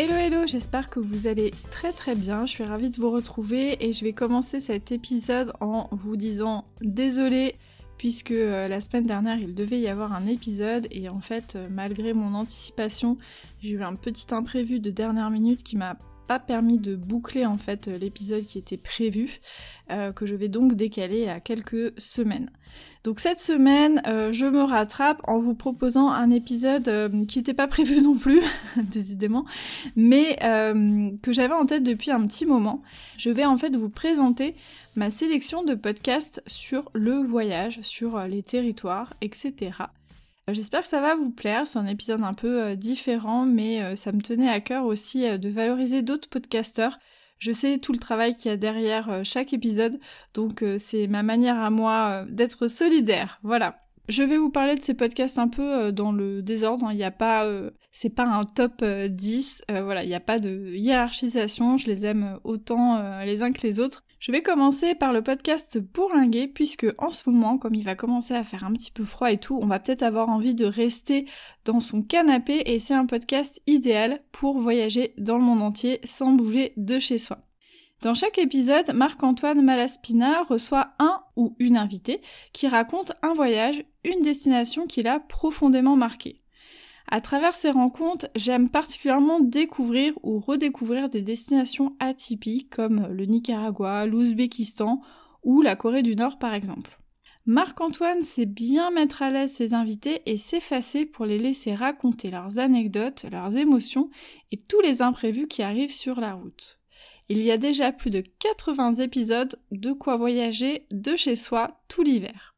Hello hello, j'espère que vous allez très très bien, je suis ravie de vous retrouver et je vais commencer cet épisode en vous disant désolé puisque euh, la semaine dernière il devait y avoir un épisode et en fait euh, malgré mon anticipation j'ai eu un petit imprévu de dernière minute qui m'a pas permis de boucler en fait l'épisode qui était prévu, euh, que je vais donc décaler à quelques semaines. Donc cette semaine, euh, je me rattrape en vous proposant un épisode euh, qui n'était pas prévu non plus, décidément, mais que j'avais en tête depuis un petit moment. Je vais en fait vous présenter ma sélection de podcasts sur le voyage, sur les territoires, etc. Euh, j'espère que ça va vous plaire, c'est un épisode un peu euh, différent, mais euh, ça me tenait à cœur aussi de valoriser d'autres podcasteurs. Je sais tout le travail qu'il y a derrière chaque épisode, donc c'est ma manière à moi d'être solidaire. Voilà. Je vais vous parler de ces podcasts un peu dans le désordre, hein. il n'y a pas c'est pas un top 10, voilà, il n'y a pas de hiérarchisation, je les aime autant les uns que les autres. Je vais commencer par le podcast Bourlinguer, puisque en ce moment, comme il va commencer à faire un petit peu froid et tout, on va peut-être avoir envie de rester dans son canapé et c'est un podcast idéal pour voyager dans le monde entier sans bouger de chez soi. Dans chaque épisode, Marc-Antoine Malaspina reçoit un ou une invitée qui raconte un voyage, une destination qui l'a profondément marqué. À travers ces rencontres, j'aime particulièrement découvrir ou redécouvrir des destinations atypiques comme le Nicaragua, l'Ouzbékistan ou la Corée du Nord par exemple. Marc-Antoine sait bien mettre à l'aise ses invités et s'effacer pour les laisser raconter leurs anecdotes, leurs émotions et tous les imprévus qui arrivent sur la route. Il y a déjà plus de 80 épisodes de quoi voyager de chez soi tout l'hiver.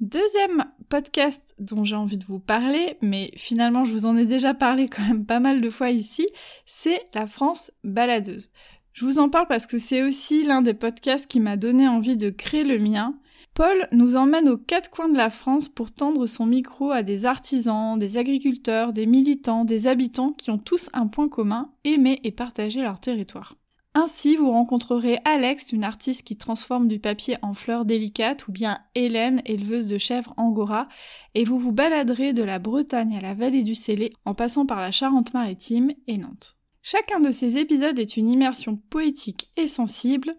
Deuxième podcast dont j'ai envie de vous parler, mais finalement je vous en ai déjà parlé quand même pas mal de fois ici, c'est La France baladeuse. Je vous en parle parce que c'est aussi l'un des podcasts qui m'a donné envie de créer le mien. Paul nous emmène aux quatre coins de la France pour tendre son micro à des artisans, des agriculteurs, des militants, des habitants qui ont tous un point commun, aimer et partager leur territoire. Ainsi, vous rencontrerez Alex, une artiste qui transforme du papier en fleurs délicates, ou bien Hélène, éleveuse de chèvres angora, et vous vous baladerez de la Bretagne à la vallée du Célé en passant par la Charente-Maritime et Nantes. Chacun de ces épisodes est une immersion poétique et sensible,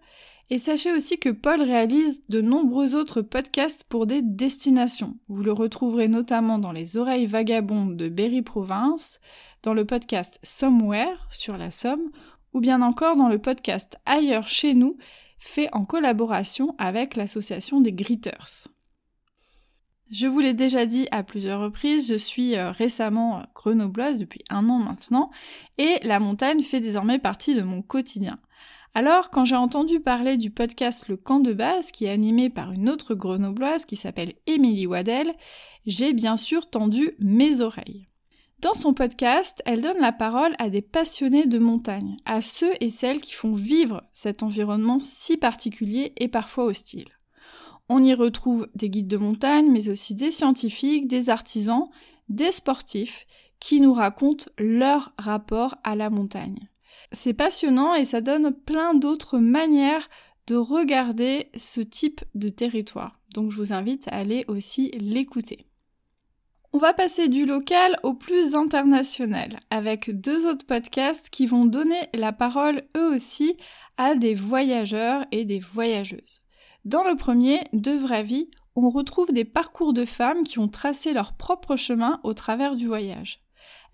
et sachez aussi que Paul réalise de nombreux autres podcasts pour des destinations. Vous le retrouverez notamment dans Les Oreilles Vagabondes de Berry Province, dans le podcast Somewhere sur la Somme, ou bien encore dans le podcast Ailleurs chez nous, fait en collaboration avec l'association des Gritters. Je vous l'ai déjà dit à plusieurs reprises, je suis euh, récemment grenobloise depuis un an maintenant, et la montagne fait désormais partie de mon quotidien. Alors, quand j'ai entendu parler du podcast Le Camp de base, qui est animé par une autre grenobloise qui s'appelle Émilie Waddell, j'ai bien sûr tendu mes oreilles. Dans son podcast, elle donne la parole à des passionnés de montagne, à ceux et celles qui font vivre cet environnement si particulier et parfois hostile. On y retrouve des guides de montagne, mais aussi des scientifiques, des artisans, des sportifs, qui nous racontent leur rapport à la montagne. C'est passionnant et ça donne plein d'autres manières de regarder ce type de territoire. Donc je vous invite à aller aussi l'écouter. On va passer du local au plus international, avec deux autres podcasts qui vont donner la parole eux aussi à des voyageurs et des voyageuses. Dans le premier, De vraie vie, on retrouve des parcours de femmes qui ont tracé leur propre chemin au travers du voyage.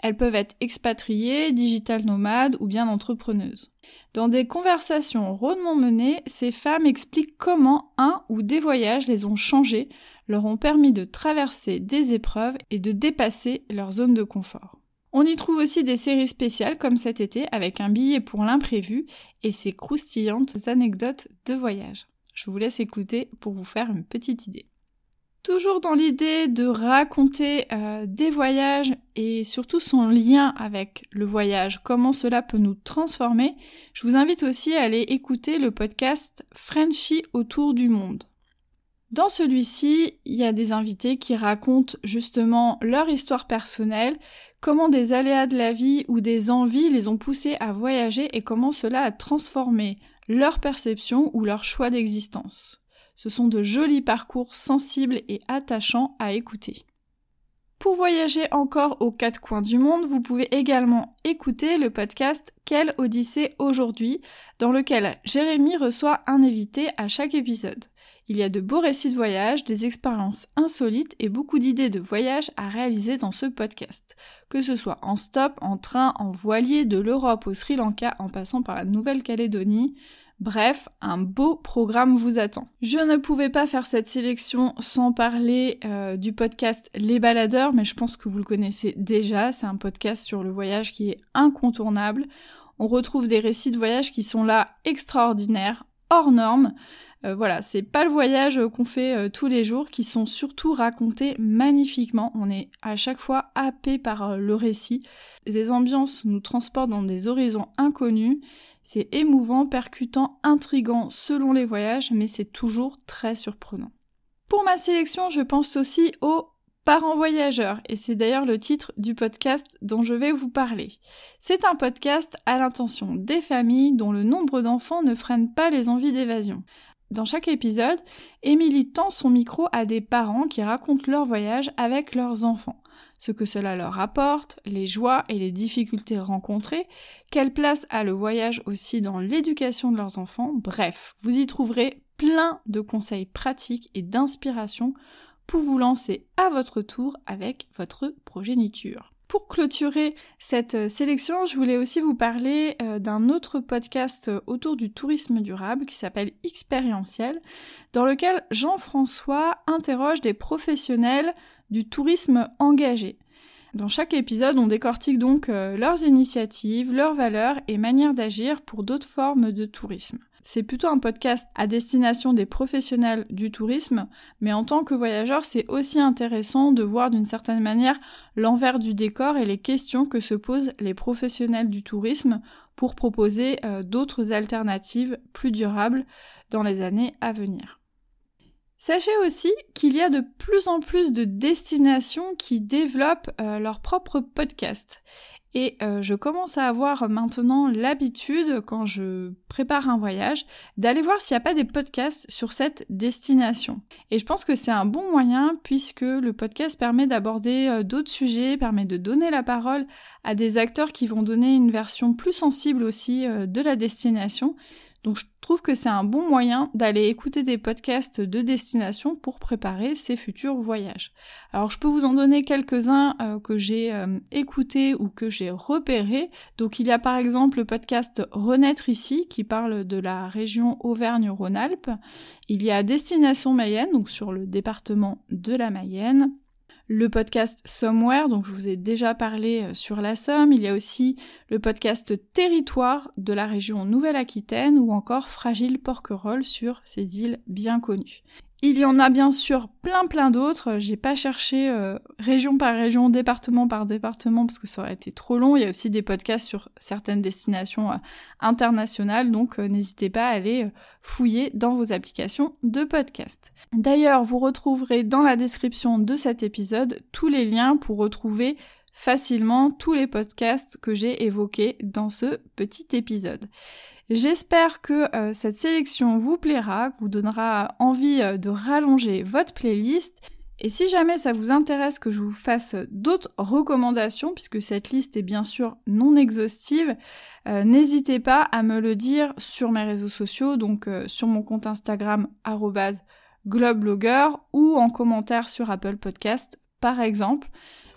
Elles peuvent être expatriées, digital nomades ou bien entrepreneuses. Dans des conversations rondement menées, ces femmes expliquent comment un ou des voyages les ont changées, leur ont permis de traverser des épreuves et de dépasser leur zone de confort. On y trouve aussi des séries spéciales comme cet été avec un billet pour l'imprévu et ses croustillantes anecdotes de voyage. Je vous laisse écouter pour vous faire une petite idée. Toujours dans l'idée de raconter euh, des voyages et surtout son lien avec le voyage, comment cela peut nous transformer, je vous invite aussi à aller écouter le podcast Frenchy autour du monde. Dans celui-ci, il y a des invités qui racontent justement leur histoire personnelle, comment des aléas de la vie ou des envies les ont poussés à voyager et comment cela a transformé leur perception ou leur choix d'existence. Ce sont de jolis parcours sensibles et attachants à écouter. Pour voyager encore aux quatre coins du monde, vous pouvez également écouter le podcast Quelle Odyssée aujourd'hui, dans lequel Jérémy reçoit un invité à chaque épisode. Il y a de beaux récits de voyage, des expériences insolites et beaucoup d'idées de voyage à réaliser dans ce podcast. Que ce soit en stop, en train, en voilier, de l'Europe au Sri Lanka en passant par la Nouvelle-Calédonie, Bref, un beau programme vous attend. Je ne pouvais pas faire cette sélection sans parler euh, du podcast Les Baladeurs, mais je pense que vous le connaissez déjà. C'est un podcast sur le voyage qui est incontournable. On retrouve des récits de voyage qui sont là extraordinaires, hors normes. Euh, voilà, c'est pas le voyage qu'on fait euh, tous les jours, qui sont surtout racontés magnifiquement. On est à chaque fois happé par le récit. Les ambiances nous transportent dans des horizons inconnus c'est émouvant, percutant, intrigant selon les voyages, mais c'est toujours très surprenant. Pour ma sélection, je pense aussi aux parents voyageurs, et c'est d'ailleurs le titre du podcast dont je vais vous parler. C'est un podcast à l'intention des familles dont le nombre d'enfants ne freine pas les envies d'évasion. Dans chaque épisode, Émilie tend son micro à des parents qui racontent leur voyage avec leurs enfants ce que cela leur apporte, les joies et les difficultés rencontrées, quelle place a le voyage aussi dans l'éducation de leurs enfants, bref, vous y trouverez plein de conseils pratiques et d'inspiration pour vous lancer à votre tour avec votre progéniture. Pour clôturer cette euh, sélection, je voulais aussi vous parler euh, d'un autre podcast euh, autour du tourisme durable qui s'appelle Expérientiel, dans lequel Jean-François interroge des professionnels du tourisme engagé. Dans chaque épisode, on décortique donc leurs initiatives, leurs valeurs et manières d'agir pour d'autres formes de tourisme. C'est plutôt un podcast à destination des professionnels du tourisme, mais en tant que voyageur, c'est aussi intéressant de voir d'une certaine manière l'envers du décor et les questions que se posent les professionnels du tourisme pour proposer euh, d'autres alternatives plus durables dans les années à venir. Sachez aussi qu'il y a de plus en plus de destinations qui développent euh, leur propre podcast. Et euh, je commence à avoir maintenant l'habitude, quand je prépare un voyage, d'aller voir s'il n'y a pas des podcasts sur cette destination. Et je pense que c'est un bon moyen puisque le podcast permet d'aborder euh, d'autres sujets, permet de donner la parole à des acteurs qui vont donner une version plus sensible aussi euh, de la destination. Donc je trouve que c'est un bon moyen d'aller écouter des podcasts de destination pour préparer ses futurs voyages. Alors je peux vous en donner quelques-uns euh, que j'ai euh, écoutés ou que j'ai repérés. Donc il y a par exemple le podcast Renaître ici qui parle de la région Auvergne-Rhône-Alpes. Il y a Destination Mayenne, donc sur le département de la Mayenne le podcast Somewhere, dont je vous ai déjà parlé euh, sur la Somme. Il y a aussi le podcast Territoire de la région Nouvelle-Aquitaine ou encore Fragile Porquerolles sur ces îles bien connues. Il y en a bien sûr plein plein d'autres. J'ai pas cherché euh, région par région, département par département parce que ça aurait été trop long. Il y a aussi des podcasts sur certaines destinations euh, internationales, donc euh, n'hésitez pas à aller fouiller dans vos applications de podcast. D'ailleurs, vous retrouverez dans la description de cet épisode tous les liens pour retrouver facilement tous les podcasts que j'ai évoqués dans ce petit épisode. J'espère que euh, cette sélection vous plaira, vous donnera envie euh, de rallonger votre playlist. Et si jamais ça vous intéresse que je vous fasse d'autres recommandations, puisque cette liste est bien sûr non exhaustive, euh, n'hésitez pas à me le dire sur mes réseaux sociaux, donc sur mon compte Instagram globlogger ou en commentaire sur Apple Podcast par exemple.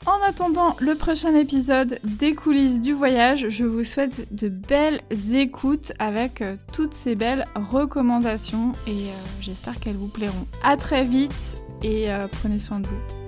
En attendant le prochain épisode des coulisses du voyage, je vous souhaite de belles écoutes avec euh, toutes ces belles recommandations et euh, j'espère qu'elles vous plairont. A très vite et euh, prenez soin de vous.